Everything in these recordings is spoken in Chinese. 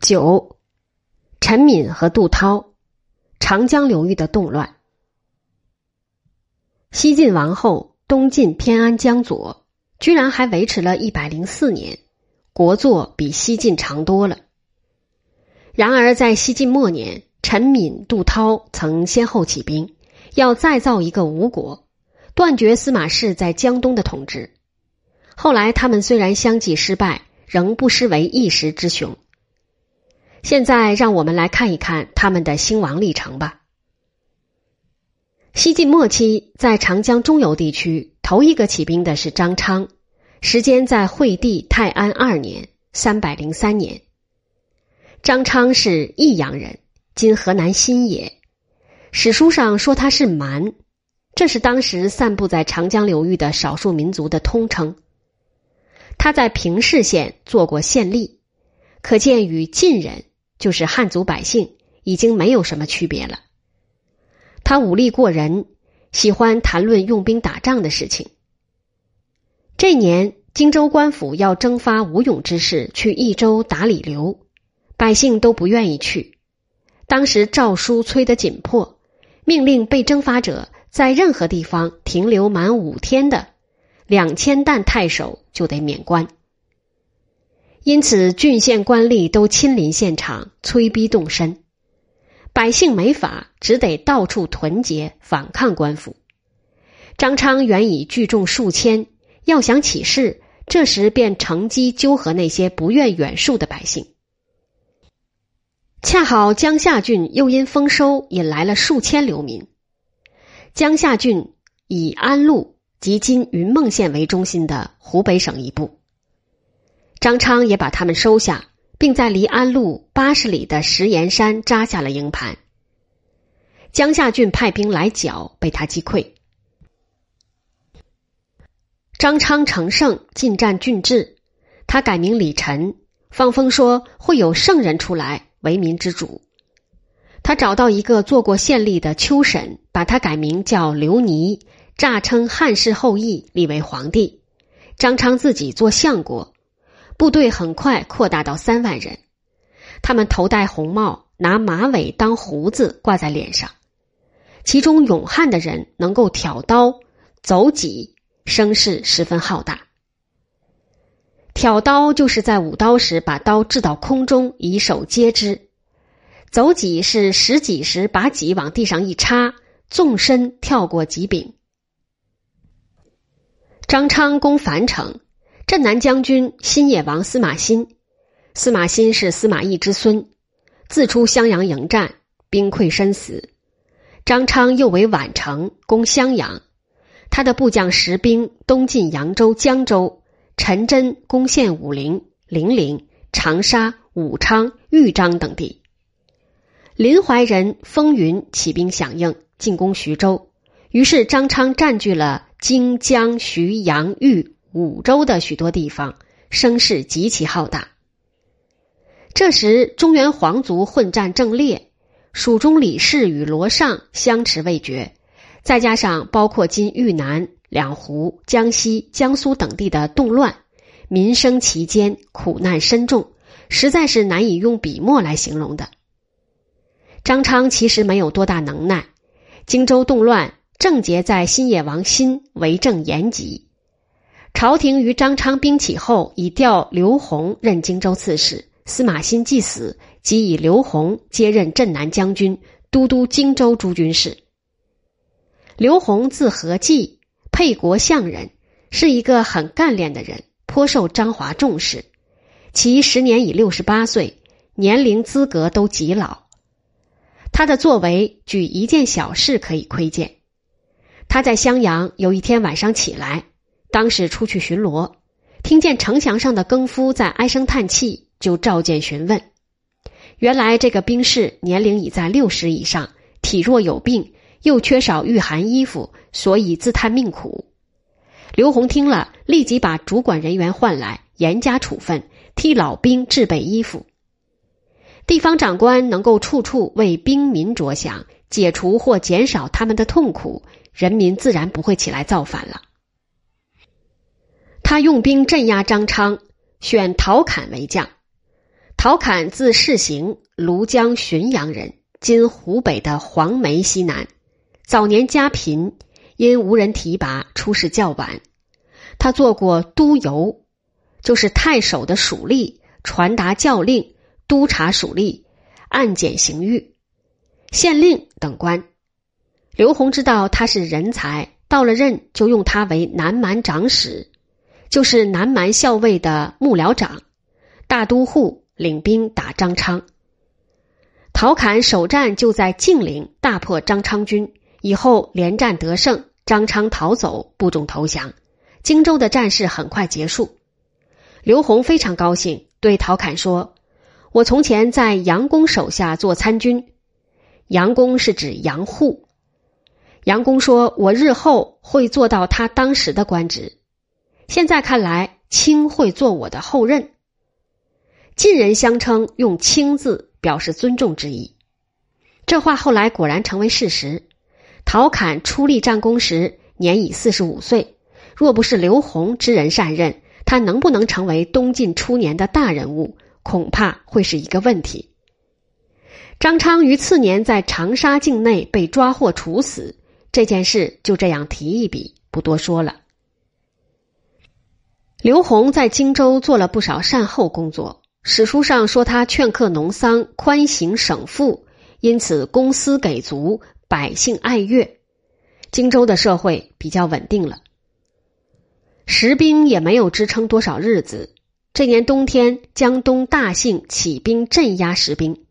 九，陈敏和杜涛，长江流域的动乱。西晋王后东晋偏安江左，居然还维持了一百零四年，国祚比西晋长多了。然而在西晋末年，陈敏、杜涛曾先后起兵，要再造一个吴国，断绝司马氏在江东的统治。后来他们虽然相继失败，仍不失为一时之雄。现在让我们来看一看他们的兴亡历程吧。西晋末期，在长江中游地区，头一个起兵的是张昌，时间在惠帝泰安二年（三百零三年）。张昌是益阳人，今河南新野。史书上说他是蛮，这是当时散布在长江流域的少数民族的通称。他在平氏县做过县吏，可见与晋人。就是汉族百姓已经没有什么区别了。他武力过人，喜欢谈论用兵打仗的事情。这年，荆州官府要征发吴勇之士去益州打李刘，百姓都不愿意去。当时诏书催得紧迫，命令被征发者在任何地方停留满五天的，两千担太守就得免官。因此，郡县官吏都亲临现场，催逼动身。百姓没法，只得到处屯结，反抗官府。张昌原已聚众数千，要想起事，这时便乘机纠合那些不愿远戍的百姓。恰好江夏郡又因丰收引来了数千流民。江夏郡以安陆及今云梦县为中心的湖北省一部。张昌也把他们收下，并在离安陆八十里的石岩山扎下了营盘。江夏郡派兵来剿，被他击溃。张昌乘胜进占郡治，他改名李晨，放风说会有圣人出来为民之主。他找到一个做过县吏的秋审，把他改名叫刘尼，诈称汉室后裔，立为皇帝。张昌自己做相国。部队很快扩大到三万人，他们头戴红帽，拿马尾当胡子挂在脸上。其中勇悍的人能够挑刀、走戟，声势十分浩大。挑刀就是在舞刀时把刀掷到空中，以手接之；走戟是拾戟时把戟往地上一插，纵身跳过戟柄。张昌攻樊城。镇南将军新野王司马欣，司马欣是司马懿之孙，自出襄阳迎战，兵溃身死。张昌又为宛城攻襄阳，他的部将石兵东进扬州、江州，陈真攻陷武陵、零陵、长沙、武昌、豫章等地。临淮人风云起兵响应，进攻徐州，于是张昌占据了荆江、徐阳、豫。五州的许多地方声势极其浩大。这时，中原皇族混战正烈，蜀中李氏与罗尚相持未决，再加上包括今豫南、两湖、江西、江苏等地的动乱，民生其间，苦难深重，实在是难以用笔墨来形容的。张昌其实没有多大能耐，荆州动乱正结在新野王新为政严吉。朝廷于张昌兵起后，已调刘宏任荆州刺史。司马欣既死，即以刘宏接任镇南将军、都督荆州诸军事。刘宏字和济，沛国相人，是一个很干练的人，颇受张华重视。其时年已六十八岁，年龄资格都极老。他的作为，举一件小事可以窥见。他在襄阳有一天晚上起来。当时出去巡逻，听见城墙上的更夫在唉声叹气，就召见询问。原来这个兵士年龄已在六十以上，体弱有病，又缺少御寒衣服，所以自叹命苦。刘洪听了，立即把主管人员唤来，严加处分，替老兵制备衣服。地方长官能够处处为兵民着想，解除或减少他们的痛苦，人民自然不会起来造反了。他用兵镇压张昌，选陶侃为将。陶侃字世行，庐江浔阳人，今湖北的黄梅西南。早年家贫，因无人提拔，出仕较晚。他做过都邮，就是太守的属吏，传达教令、督察属吏、案检刑狱、县令等官。刘宏知道他是人才，到了任就用他为南蛮长史，就是南蛮校尉的幕僚长、大都护，领兵打张昌。陶侃首战就在晋陵大破张昌军，以后连战得胜，张昌逃走，部众投降，荆州的战事很快结束。刘宏非常高兴，对陶侃说：“我从前在杨公手下做参军，杨公是指杨护。”杨公说：“我日后会做到他当时的官职。现在看来，卿会做我的后任。”晋人相称用“卿”字表示尊重之意。这话后来果然成为事实。陶侃出立战功时年已四十五岁，若不是刘宏知人善任，他能不能成为东晋初年的大人物，恐怕会是一个问题。张昌于次年在长沙境内被抓获处死。这件事就这样提一笔，不多说了。刘宏在荆州做了不少善后工作，史书上说他劝客农桑，宽刑省赋，因此公私给足，百姓爱乐，荆州的社会比较稳定了。石兵也没有支撑多少日子。这年冬天，江东大姓起兵镇压石兵。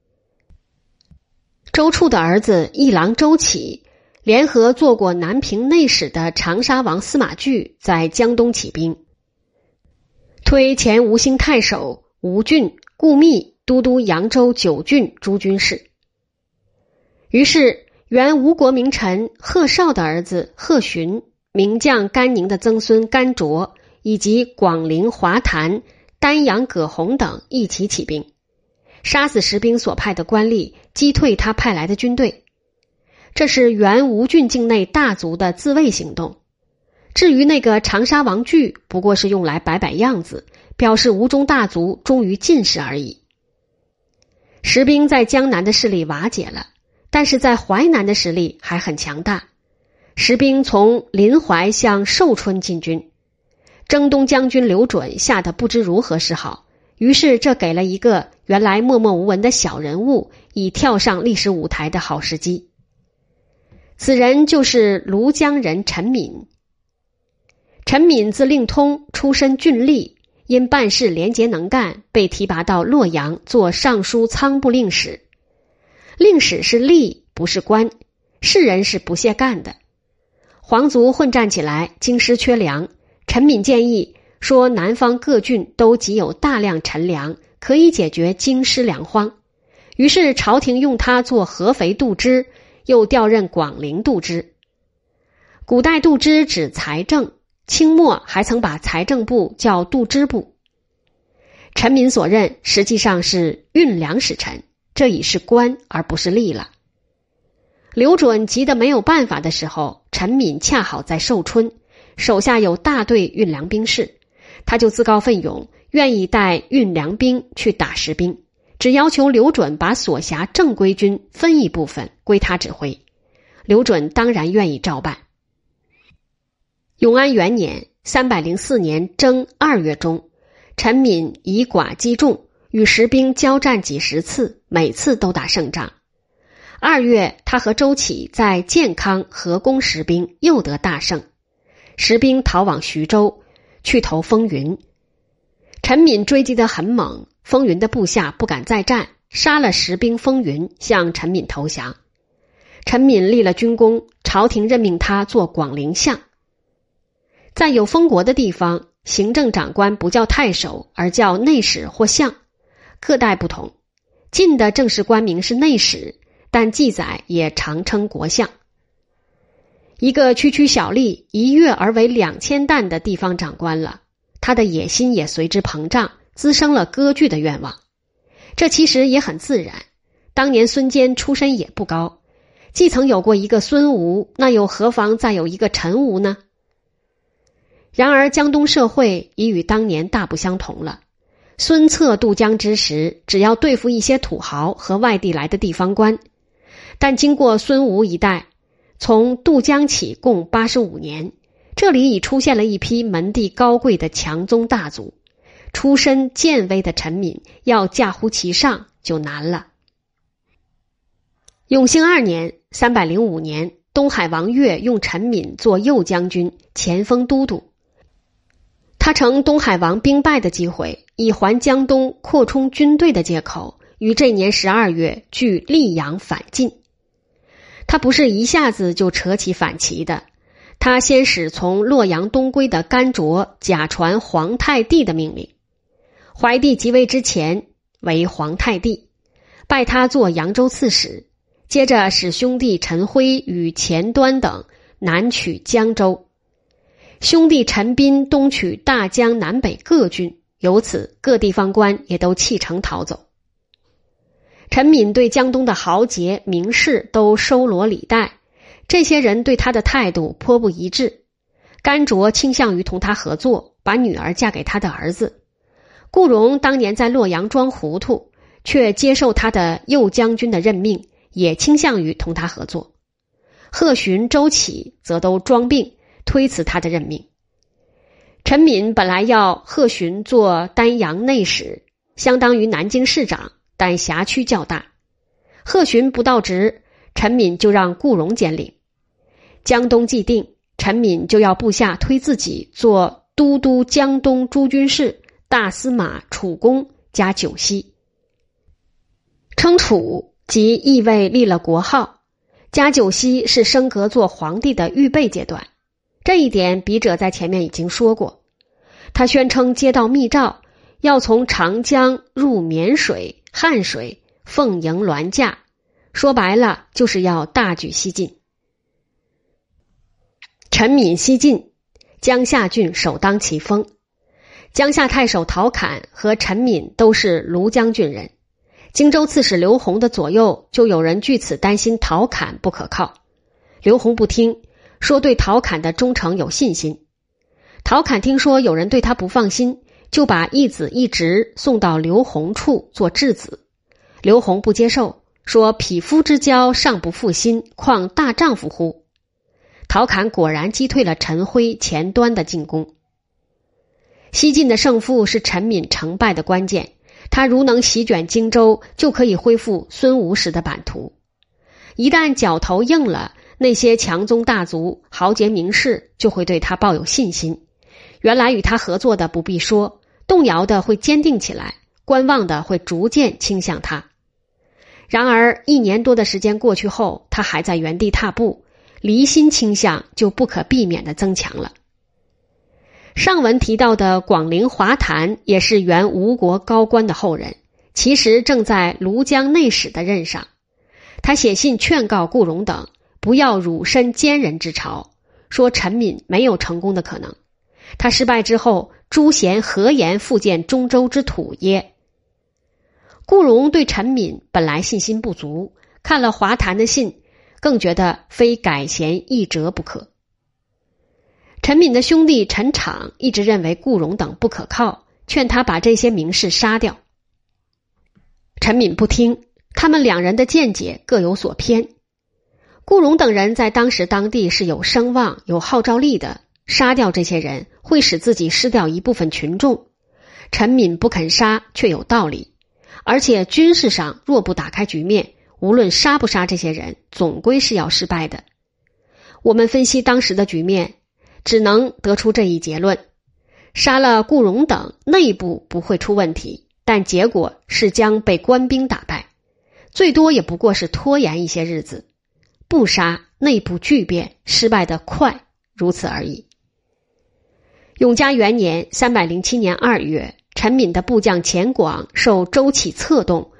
周处的儿子一郎周启。联合做过南平内史的长沙王司马矩在江东起兵，推前吴兴太守吴俊顾密都督扬州九郡诸军事。于是，原吴国名臣贺绍的儿子贺寻、名将甘宁的曾孙甘卓，以及广陵华坛丹阳葛洪等一起起兵，杀死石兵所派的官吏，击退他派来的军队。这是原吴郡境内大族的自卫行动。至于那个长沙王据，不过是用来摆摆样子，表示吴中大族终于进士而已。石兵在江南的势力瓦解了，但是在淮南的实力还很强大。石兵从临淮向寿春进军，征东将军刘准吓得不知如何是好，于是这给了一个原来默默无闻的小人物以跳上历史舞台的好时机。此人就是庐江人陈敏。陈敏字令通，出身郡吏，因办事廉洁能干，被提拔到洛阳做尚书仓部令史。令史是吏，不是官，士人是不屑干的。皇族混战起来，京师缺粮，陈敏建议说，南方各郡都积有大量陈粮，可以解决京师粮荒。于是朝廷用他做合肥度支。又调任广陵度支。古代度支指财政，清末还曾把财政部叫度支部。陈敏所任实际上是运粮使臣，这已是官而不是吏了。刘准急得没有办法的时候，陈敏恰好在寿春，手下有大队运粮兵士，他就自告奋勇，愿意带运粮兵去打石兵。只要求刘准把所辖正规军分一部分归他指挥，刘准当然愿意照办。永安元年（三百零四年）正二月中，陈敏以寡击众，与石兵交战几十次，每次都打胜仗。二月，他和周启在建康合攻石兵，又得大胜。石兵逃往徐州，去投风云。陈敏追击得很猛。风云的部下不敢再战，杀了石兵风云，向陈敏投降。陈敏立了军功，朝廷任命他做广陵相。在有封国的地方，行政长官不叫太守，而叫内史或相，各代不同。晋的正式官名是内史，但记载也常称国相。一个区区小吏，一跃而为两千担的地方长官了，他的野心也随之膨胀。滋生了割据的愿望，这其实也很自然。当年孙坚出身也不高，既曾有过一个孙吴，那又何妨再有一个陈吴呢？然而江东社会已与当年大不相同了。孙策渡江之时，只要对付一些土豪和外地来的地方官，但经过孙吴一带，从渡江起共八十五年，这里已出现了一批门第高贵的强宗大族，出身贱微的臣民要驾乎其上就难了。永兴二年（三百零五年），东海王越用陈敏做右将军、前锋都督。他乘东海王兵败的机会，以还江东、扩充军队的借口，于这年十二月据溧阳反晋。他不是一下子就扯起反旗的，他先使从洛阳东归的甘卓假传皇太帝的命令。怀帝即位之前为皇太帝，拜他做扬州刺史。接着使兄弟陈辉与钱端等南取江州，兄弟陈斌东取大江南北各郡，由此各地方官也都弃城逃走。陈敏对江东的豪杰名士都收罗礼待，这些人对他的态度颇不一致。甘卓倾向于同他合作，把女儿嫁给他的儿子。顾荣当年在洛阳装糊涂，却接受他的右将军的任命。也倾向于同他合作，贺询、周启则都装病推辞他的任命。陈敏本来要贺询做丹阳内史，相当于南京市长，但辖区较大。贺询不到职，陈敏就让顾荣兼领。江东既定，陈敏就要部下推自己做都督江东诸军事、大司马、楚公加九锡，称楚。即意味立了国号，加九锡是升格做皇帝的预备阶段。这一点笔者在前面已经说过。他宣称接到密诏，要从长江入沔水、汉水，奉迎銮驾。说白了，就是要大举西进。陈敏西进，江夏郡首当其冲。江夏太守陶侃和陈敏都是庐江郡人。荆州刺史刘宏的左右就有人据此担心陶侃不可靠，刘宏不听，说对陶侃的忠诚有信心。陶侃听说有人对他不放心，就把义子一直送到刘宏处做质子。刘宏不接受，说匹夫之交尚不负心，况大丈夫乎？陶侃果然击退了陈辉、钱端的进攻。西晋的胜负是陈敏成败的关键。他如能席卷荆州，就可以恢复孙吴时的版图。一旦脚头硬了，那些强宗大族、豪杰名士就会对他抱有信心。原来与他合作的不必说，动摇的会坚定起来，观望的会逐渐倾向他。然而一年多的时间过去后，他还在原地踏步，离心倾向就不可避免的增强了。上文提到的广陵华谈也是原吴国高官的后人，其实正在庐江内史的任上。他写信劝告顾荣等不要辱身奸人之朝，说陈敏没有成功的可能。他失败之后，朱贤何言复建中州之土耶？顾荣对陈敏本来信心不足，看了华谈的信，更觉得非改弦易辙不可。陈敏的兄弟陈敞一直认为顾荣等不可靠，劝他把这些名士杀掉。陈敏不听，他们两人的见解各有所偏。顾荣等人在当时当地是有声望、有号召力的，杀掉这些人会使自己失掉一部分群众。陈敏不肯杀，却有道理，而且军事上若不打开局面，无论杀不杀这些人，总归是要失败的。我们分析当时的局面。只能得出这一结论：杀了顾荣等，内部不会出问题，但结果是将被官兵打败，最多也不过是拖延一些日子；不杀，内部巨变，失败的快，如此而已。永嘉元年（三百零七年二月），陈敏的部将钱广受周启策动，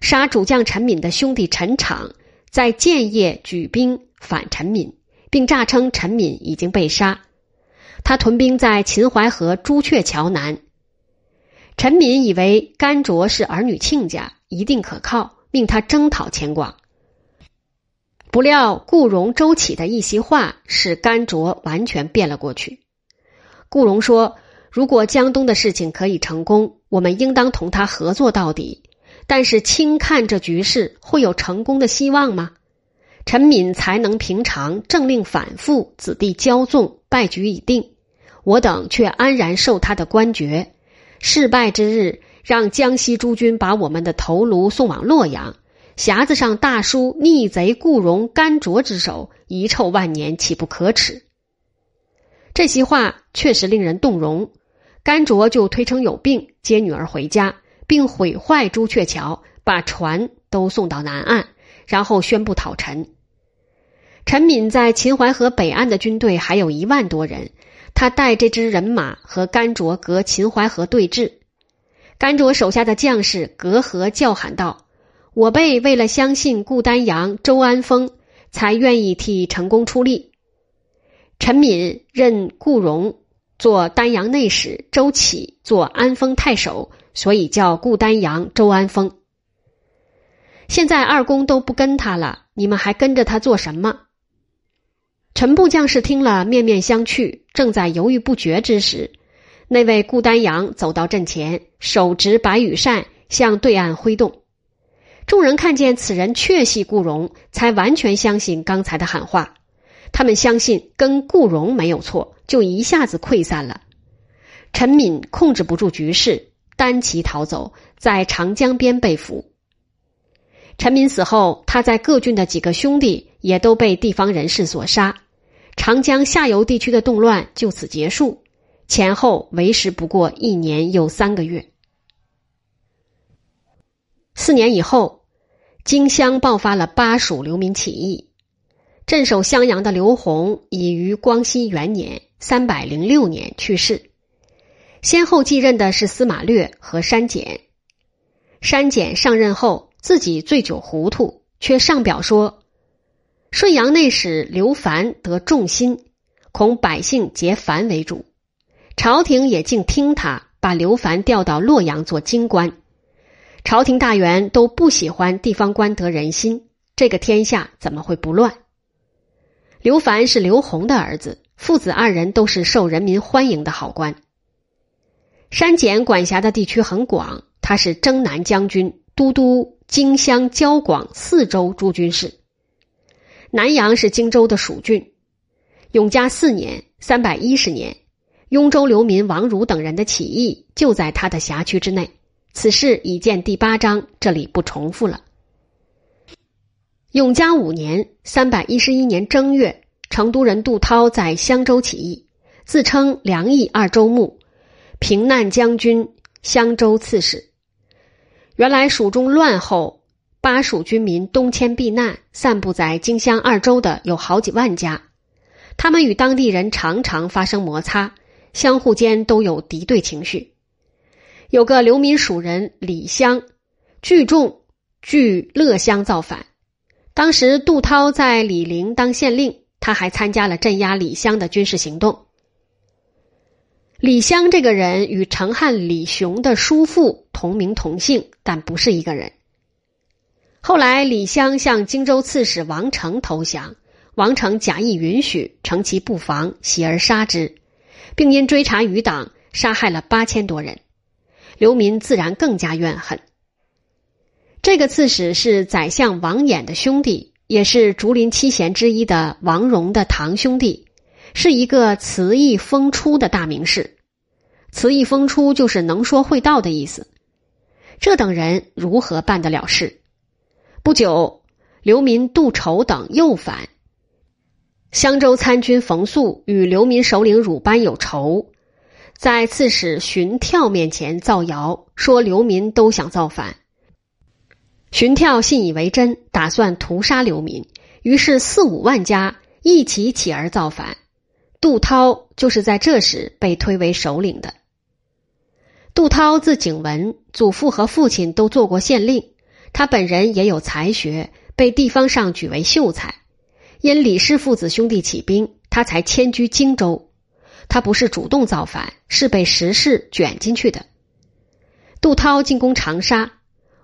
杀主将陈敏的兄弟陈敞，在建业举兵反陈敏。并诈称陈敏已经被杀，他屯兵在秦淮河朱雀桥南。陈敏以为甘卓是儿女亲家，一定可靠，命他征讨钱广。不料顾荣、周启的一席话，使甘卓完全变了过去。顾荣说：“如果江东的事情可以成功，我们应当同他合作到底。但是轻看这局势，会有成功的希望吗？陈敏才能平常，政令反复，子弟骄纵，败局已定。我等却安然受他的官爵。事败之日，让江西诸军把我们的头颅送往洛阳，匣子上大书“逆贼顾荣、甘卓之手”，遗臭万年，岂不可耻？这席话确实令人动容。甘卓就推称有病，接女儿回家。并毁坏朱雀桥，把船都送到南岸，然后宣布讨陈。陈敏在秦淮河北岸的军队还有一万多人，他带这支人马和甘卓隔秦淮河对峙。甘卓手下的将士隔河叫喊道：“我辈为了相信顾丹阳、周安丰，才愿意替陈宫出力。”陈敏任顾荣做丹阳内史，周启做安丰太守。所以叫顾丹阳、周安丰。现在二公都不跟他了，你们还跟着他做什么？陈部将士听了，面面相觑，正在犹豫不决之时，那位顾丹阳走到阵前，手执白羽扇向对岸挥动。众人看见此人确系顾荣，才完全相信刚才的喊话。他们相信跟顾荣没有错，就一下子溃散了。陈敏控制不住局势。单骑逃走，在长江边被俘。陈敏死后，他在各郡的几个兄弟也都被地方人士所杀，长江下游地区的动乱就此结束。前后为时不过一年又三个月。四年以后，荆襄爆发了巴蜀流民起义，镇守襄阳的刘宏已于光熙元年（三百零六年）去世。先后继任的是司马略和山简。山简上任后，自己醉酒糊涂，却上表说：“顺阳内史刘凡得众心，恐百姓结樊为主。朝廷也竟听他，把刘凡调到洛阳做京官。朝廷大员都不喜欢地方官得人心，这个天下怎么会不乱？”刘凡是刘宏的儿子，父子二人都是受人民欢迎的好官。山简管辖的地区很广，他是征南将军、都督荆襄、交广四州诸军事。南阳是荆州的属郡。永嘉四年（三百一十年），雍州流民王儒等人的起义就在他的辖区之内。此事已见第八章，这里不重复了。永嘉五年（三百一十一年）正月，成都人杜涛在襄州起义，自称梁义二州牧。平难将军、襄州刺史。原来蜀中乱后，巴蜀军民东迁避难，散布在荆襄二州的有好几万家。他们与当地人常常发生摩擦，相互间都有敌对情绪。有个流民蜀人李湘，聚众据乐乡造反。当时杜涛在李陵当县令，他还参加了镇压李湘的军事行动。李湘这个人与成汉李雄的叔父同名同姓，但不是一个人。后来，李湘向荆州刺史王成投降，王成假意允许，乘其不防，袭而杀之，并因追查余党，杀害了八千多人。流民自然更加怨恨。这个刺史是宰相王衍的兄弟，也是竹林七贤之一的王戎的堂兄弟，是一个词义风出的大名士。词义风出就是能说会道的意思，这等人如何办得了事？不久，流民杜筹等又反。襄州参军冯素与流民首领鲁班有仇，在刺史荀跳面前造谣，说流民都想造反。荀跳信以为真，打算屠杀流民，于是四五万家一起起而造反。杜涛就是在这时被推为首领的。杜涛字景文，祖父和父亲都做过县令，他本人也有才学，被地方上举为秀才。因李氏父子兄弟起兵，他才迁居荆州。他不是主动造反，是被时势卷进去的。杜涛进攻长沙，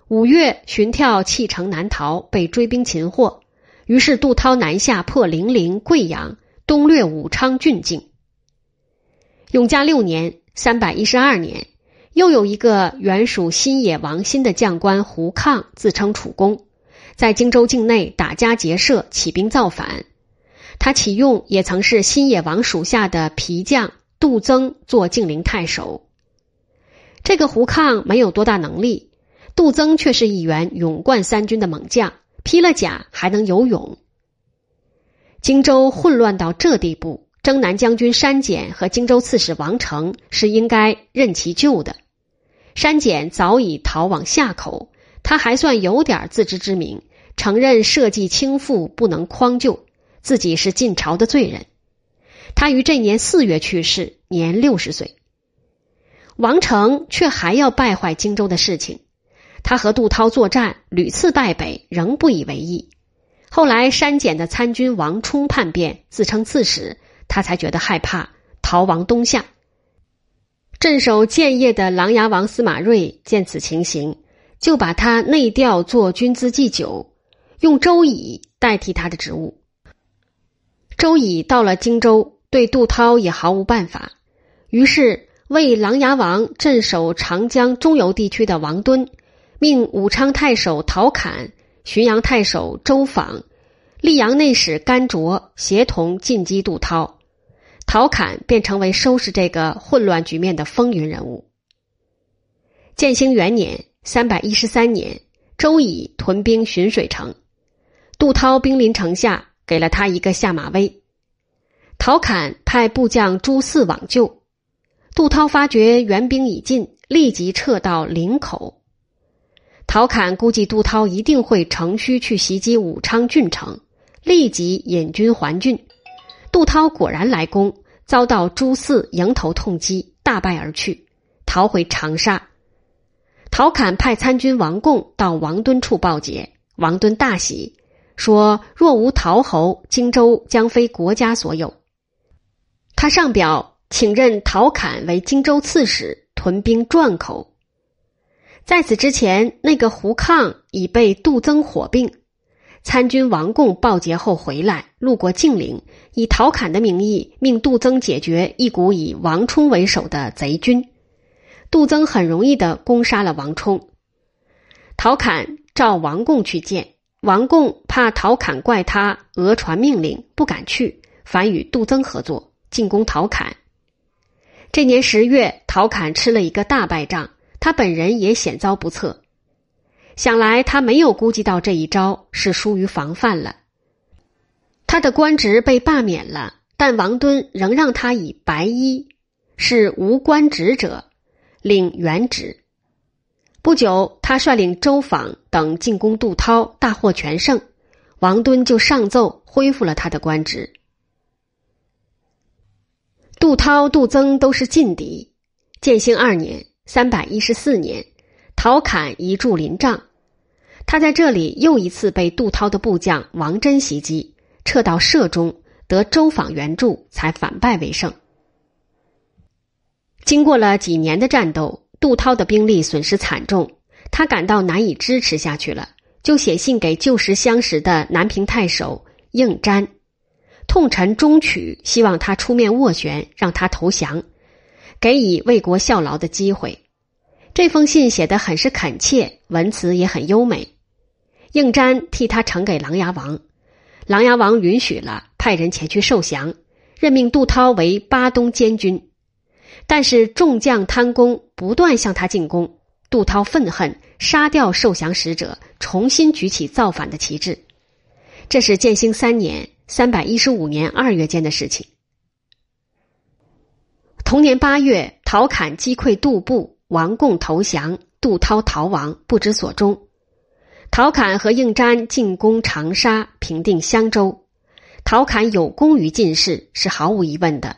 五月，荀跳弃城南逃，被追兵擒获。于是杜涛南下破零陵、贵阳，东掠武昌郡境。永嘉六年。三百一十二年，又有一个原属新野王新的将官胡抗自称楚公，在荆州境内打家劫舍，起兵造反。他启用也曾是新野王属下的皮将杜曾做静陵太守。这个胡抗没有多大能力，杜曾却是一员勇冠三军的猛将，披了甲还能游泳。荆州混乱到这地步，征南将军山简和荆州刺史王成是应该任其救的。山简早已逃往夏口，他还算有点自知之明，承认社稷倾覆不能匡救。自己是晋朝的罪人，他于这年四月去世，年六十岁。王成却还要败坏荆州的事情，他和杜涛作战屡次败北，仍不以为意。后来删减的参军王充叛变，自称刺史，他才觉得害怕，逃亡东夏。镇守建业的琅琊王司马睿见此情形，就把他内调做军资祭酒，用周乙代替他的职务。周乙到了荆州，对杜涛也毫无办法，于是为琅琊王镇守长江中游地区的王敦，命武昌太守陶侃、浔阳太守周访、溧阳内史甘卓协同进击杜涛，陶侃便成为收拾这个混乱局面的风云人物。建兴元年（三百一十三年），周乙屯兵浔水城，杜涛兵临城下。给了他一个下马威，陶侃派部将朱四往救，杜涛发觉援兵已尽，立即撤到林口。陶侃估计杜涛一定会乘虚去袭击武昌郡城，立即引军还郡。杜涛果然来攻，遭到朱四迎头痛击，大败而去，逃回长沙。陶侃派参军王贡到王敦处报捷，王敦大喜。说：“若无陶侯，荆州将非国家所有。”他上表请任陶侃为荆州刺史，屯兵转口。在此之前，那个胡抗已被杜增火并。参军王贡报捷后回来，路过晋陵，以陶侃的名义命杜增解决一股以王充为首的贼军。杜增很容易的攻杀了王充。陶侃召王贡去见。王贡怕陶侃怪他讹传命令，不敢去，反与杜增合作进攻陶侃。这年十月，陶侃吃了一个大败仗，他本人也险遭不测。想来他没有估计到这一招是疏于防范了。他的官职被罢免了，但王敦仍让他以白衣，是无官职者，领原职。不久，他率领周访等进攻杜涛，大获全胜。王敦就上奏恢复了他的官职。杜涛、杜增都是劲敌。建兴二年（三百一十四年），陶侃移驻临帐，他在这里又一次被杜涛的部将王真袭击，撤到社中，得周访援助，才反败为胜。经过了几年的战斗。杜涛的兵力损失惨重，他感到难以支持下去了，就写信给旧时相识的南平太守应瞻，痛陈中曲，希望他出面斡旋，让他投降，给以为国效劳的机会。这封信写得很是恳切，文辞也很优美。应瞻替他呈给琅琊王，琅琊王允许了，派人前去受降，任命杜涛为巴东监军。但是众将贪功，不断向他进攻。杜涛愤恨，杀掉受降使者，重新举起造反的旗帜。这是建兴三年（三百一十五年）二月间的事情。同年八月，陶侃击溃杜部，王贡投降，杜涛逃亡，不知所终。陶侃和应瞻进攻长沙，平定襄州。陶侃有功于进士，是毫无疑问的。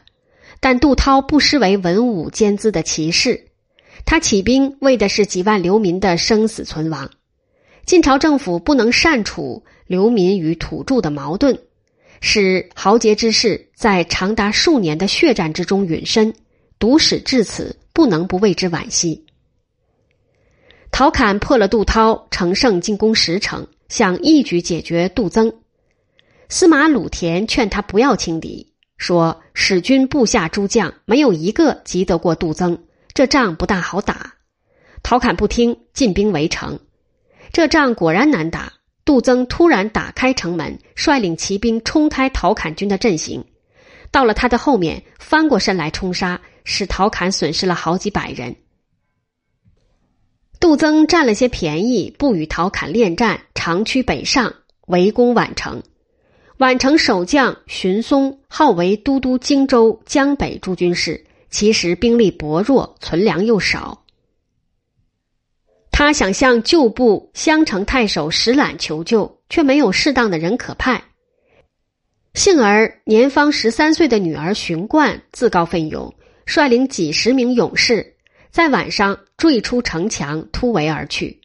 但杜涛不失为文武兼资的奇士，他起兵为的是几万流民的生死存亡。晋朝政府不能善处流民与土著的矛盾，使豪杰之士在长达数年的血战之中陨身。读史至此，不能不为之惋惜。陶侃破了杜涛，乘胜进攻石城，想一举解决杜增。司马鲁田劝他不要轻敌。说使君部下诸将没有一个及得过杜增，这仗不大好打。陶侃不听，进兵围城。这仗果然难打。杜增突然打开城门，率领骑兵冲开陶侃军的阵型，到了他的后面，翻过身来冲杀，使陶侃损失了好几百人。杜增占了些便宜，不与陶侃恋战，长驱北上，围攻宛城。宛城守将荀松号为都督荆州、江北诸军事，其实兵力薄弱，存粮又少。他想向旧部襄城太守石览求救，却没有适当的人可派。幸而年方十三岁的女儿荀冠自告奋勇，率领几十名勇士，在晚上坠出城墙，突围而去。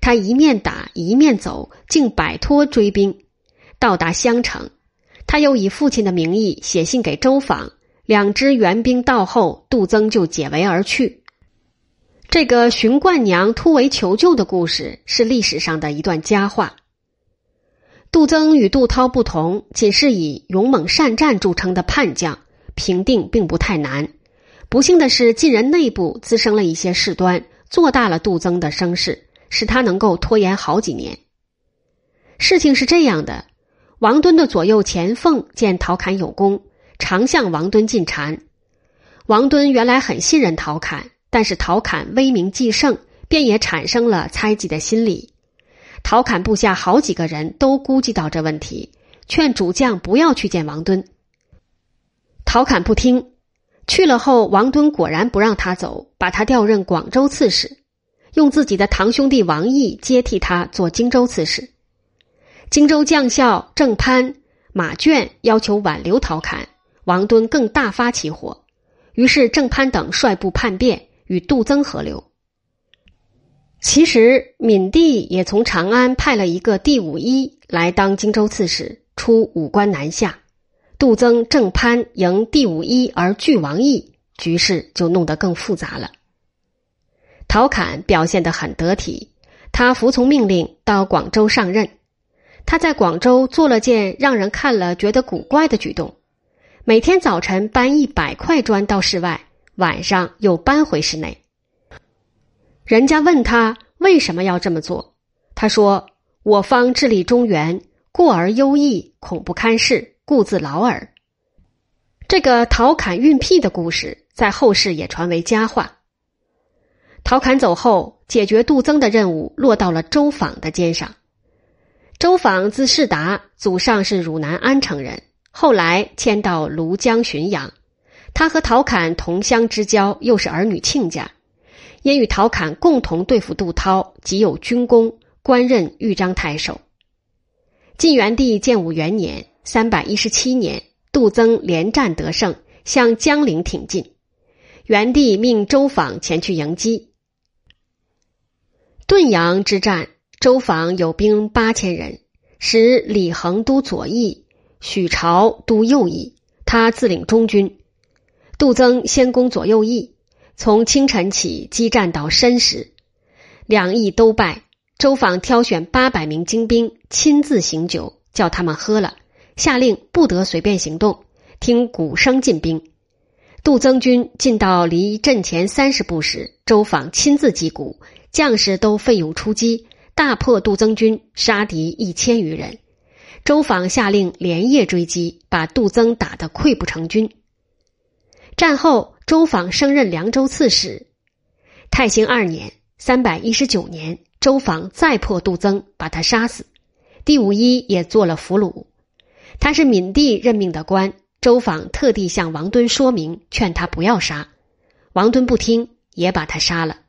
他一面打一面走，竟摆脱追兵。到达襄城，他又以父亲的名义写信给周访，两支援兵到后，杜增就解围而去。这个荀冠娘突围求救的故事是历史上的一段佳话。杜增与杜涛不同，仅是以勇猛善战著称的叛将，平定并不太难。不幸的是，晋人内部滋生了一些事端，做大了杜增的声势，使他能够拖延好几年。事情是这样的。王敦的左右前凤见陶侃有功，常向王敦进谗。王敦原来很信任陶侃，但是陶侃威名既盛，便也产生了猜忌的心理。陶侃部下好几个人都估计到这问题，劝主将不要去见王敦。陶侃不听，去了后，王敦果然不让他走，把他调任广州刺史，用自己的堂兄弟王毅接替他做荆州刺史。荆州将校郑潘、马眷要求挽留陶侃，王敦更大发起火，于是郑潘等率部叛变，与杜增合流。其实闵帝也从长安派了一个第五一来当荆州刺史，出武关南下。杜增、郑潘迎第五一而拒王毅，局势就弄得更复杂了。陶侃表现得很得体，他服从命令到广州上任。他在广州做了件让人看了觉得古怪的举动：每天早晨搬一百块砖到室外，晚上又搬回室内。人家问他为什么要这么做，他说：“我方治理中原，过而优异，恐不堪事，故自劳耳。”这个陶侃运辟的故事在后世也传为佳话。陶侃走后，解决杜增的任务落到了周访的肩上。周访字世达，祖上是汝南安城人，后来迁到庐江浔阳。他和陶侃同乡之交，又是儿女亲家，因与陶侃共同对付杜涛，即有军功，官任豫章太守。晋元帝建武元年（三百一十七年），杜增连战得胜，向江陵挺进。元帝命周访前去迎击。顿阳之战。周访有兵八千人，使李恒都左翼，许朝都右翼，他自领中军。杜增先攻左右翼，从清晨起激战到申时，两翼都败。周访挑选八百名精兵，亲自行酒，叫他们喝了，下令不得随便行动，听鼓声进兵。杜增军进到离阵前三十步时，周访亲自击鼓，将士都奋勇出击。大破杜增军，杀敌一千余人。周访下令连夜追击，把杜增打得溃不成军。战后，周访升任凉州刺史。太兴二年（三百一十九年），周访再破杜增，把他杀死。第五一也做了俘虏。他是闵帝任命的官，周访特地向王敦说明，劝他不要杀。王敦不听，也把他杀了。